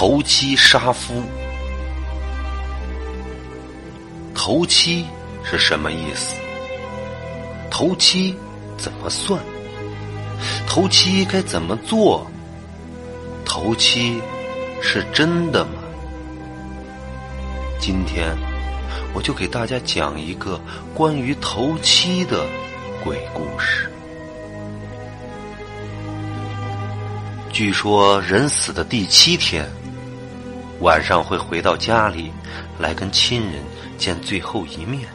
头七杀夫。头七是什么意思？头七怎么算？头七该怎么做？头七是真的吗？今天我就给大家讲一个关于头七的鬼故事。据说人死的第七天，晚上会回到家里来跟亲人见最后一面。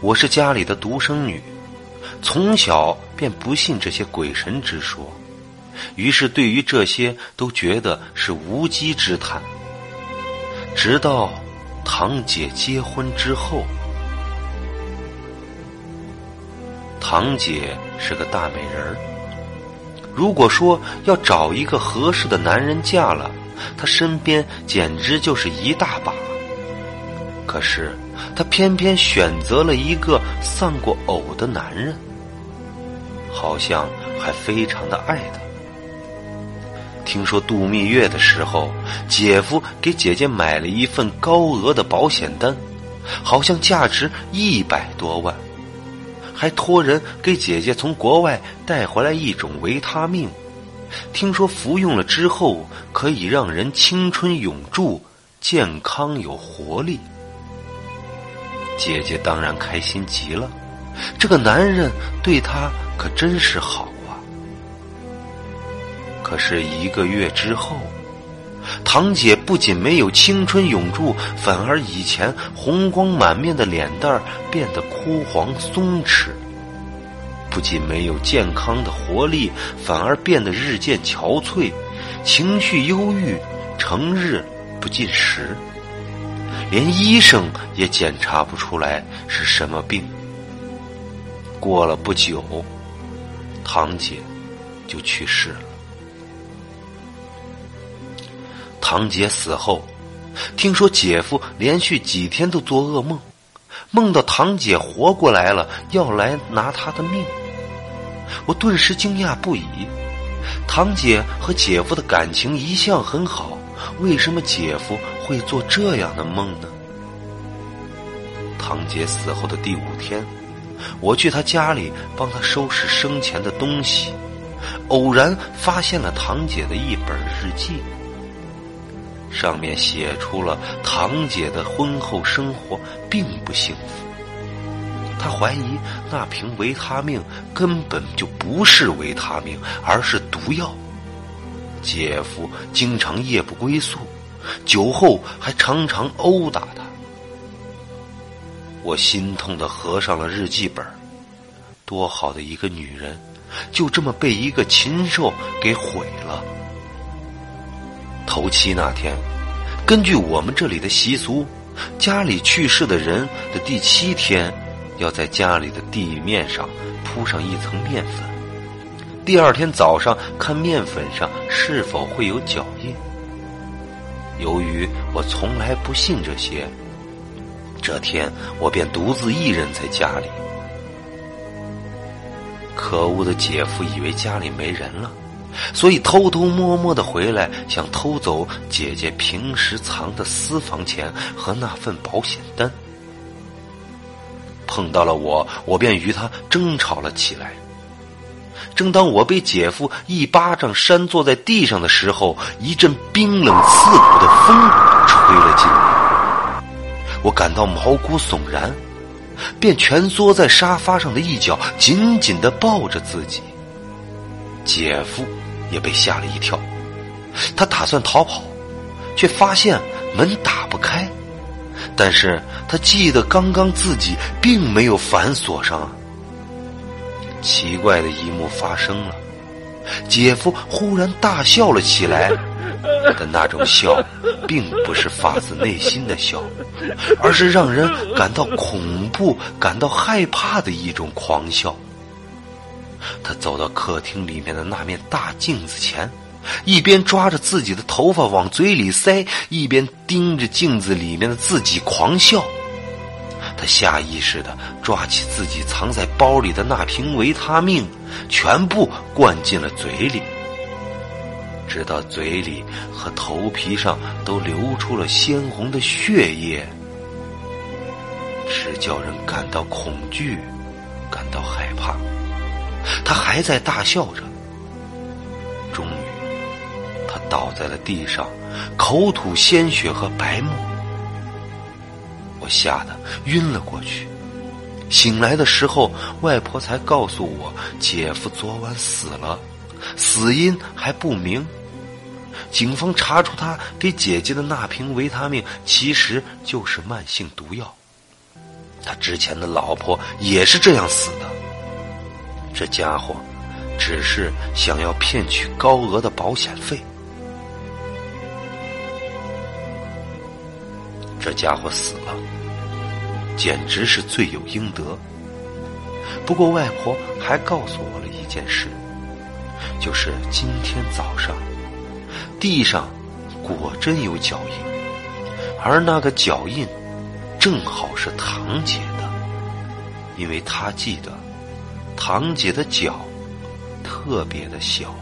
我是家里的独生女，从小便不信这些鬼神之说，于是对于这些都觉得是无稽之谈。直到堂姐结婚之后，堂姐是个大美人儿。如果说要找一个合适的男人嫁了，她身边简直就是一大把。可是她偏偏选择了一个丧过偶的男人，好像还非常的爱他。听说度蜜月的时候，姐夫给姐姐买了一份高额的保险单，好像价值一百多万，还托人给姐姐从国外带回来一种维他命，听说服用了之后可以让人青春永驻、健康有活力。姐姐当然开心极了，这个男人对她可真是好啊。可是一个月之后，堂姐不仅没有青春永驻，反而以前红光满面的脸蛋变得枯黄松弛；不仅没有健康的活力，反而变得日渐憔悴，情绪忧郁，成日不进食，连医生也检查不出来是什么病。过了不久，堂姐就去世了。堂姐死后，听说姐夫连续几天都做噩梦，梦到堂姐活过来了，要来拿他的命。我顿时惊讶不已。堂姐和姐夫的感情一向很好，为什么姐夫会做这样的梦呢？堂姐死后的第五天，我去她家里帮她收拾生前的东西，偶然发现了堂姐的一本日记。上面写出了堂姐的婚后生活并不幸福，她怀疑那瓶维他命根本就不是维他命，而是毒药。姐夫经常夜不归宿，酒后还常常殴打她。我心痛的合上了日记本，多好的一个女人，就这么被一个禽兽给毁了。头七那天，根据我们这里的习俗，家里去世的人的第七天，要在家里的地面上铺上一层面粉。第二天早上看面粉上是否会有脚印。由于我从来不信这些，这天我便独自一人在家里。可恶的姐夫以为家里没人了。所以偷偷摸摸的回来，想偷走姐姐平时藏的私房钱和那份保险单。碰到了我，我便与他争吵了起来。正当我被姐夫一巴掌扇坐在地上的时候，一阵冰冷刺骨的风吹了进来，我感到毛骨悚然，便蜷缩在沙发上的一角，紧紧的抱着自己。姐夫。也被吓了一跳，他打算逃跑，却发现门打不开。但是他记得刚刚自己并没有反锁上啊。奇怪的一幕发生了，姐夫忽然大笑了起来，但那种笑并不是发自内心的笑，而是让人感到恐怖、感到害怕的一种狂笑。他走到客厅里面的那面大镜子前，一边抓着自己的头发往嘴里塞，一边盯着镜子里面的自己狂笑。他下意识的抓起自己藏在包里的那瓶维他命，全部灌进了嘴里。直到嘴里和头皮上都流出了鲜红的血液，只叫人感到恐惧，感到害怕。他还在大笑着，终于，他倒在了地上，口吐鲜血和白沫。我吓得晕了过去。醒来的时候，外婆才告诉我，姐夫昨晚死了，死因还不明。警方查出他给姐姐的那瓶维他命，其实就是慢性毒药。他之前的老婆也是这样死的。这家伙只是想要骗取高额的保险费。这家伙死了。简直是罪有应得。不过外婆还告诉我了一件事，就是今天早上地上果真有脚印，而那个脚印正好是堂姐的，因为她记得堂姐的脚特别的小。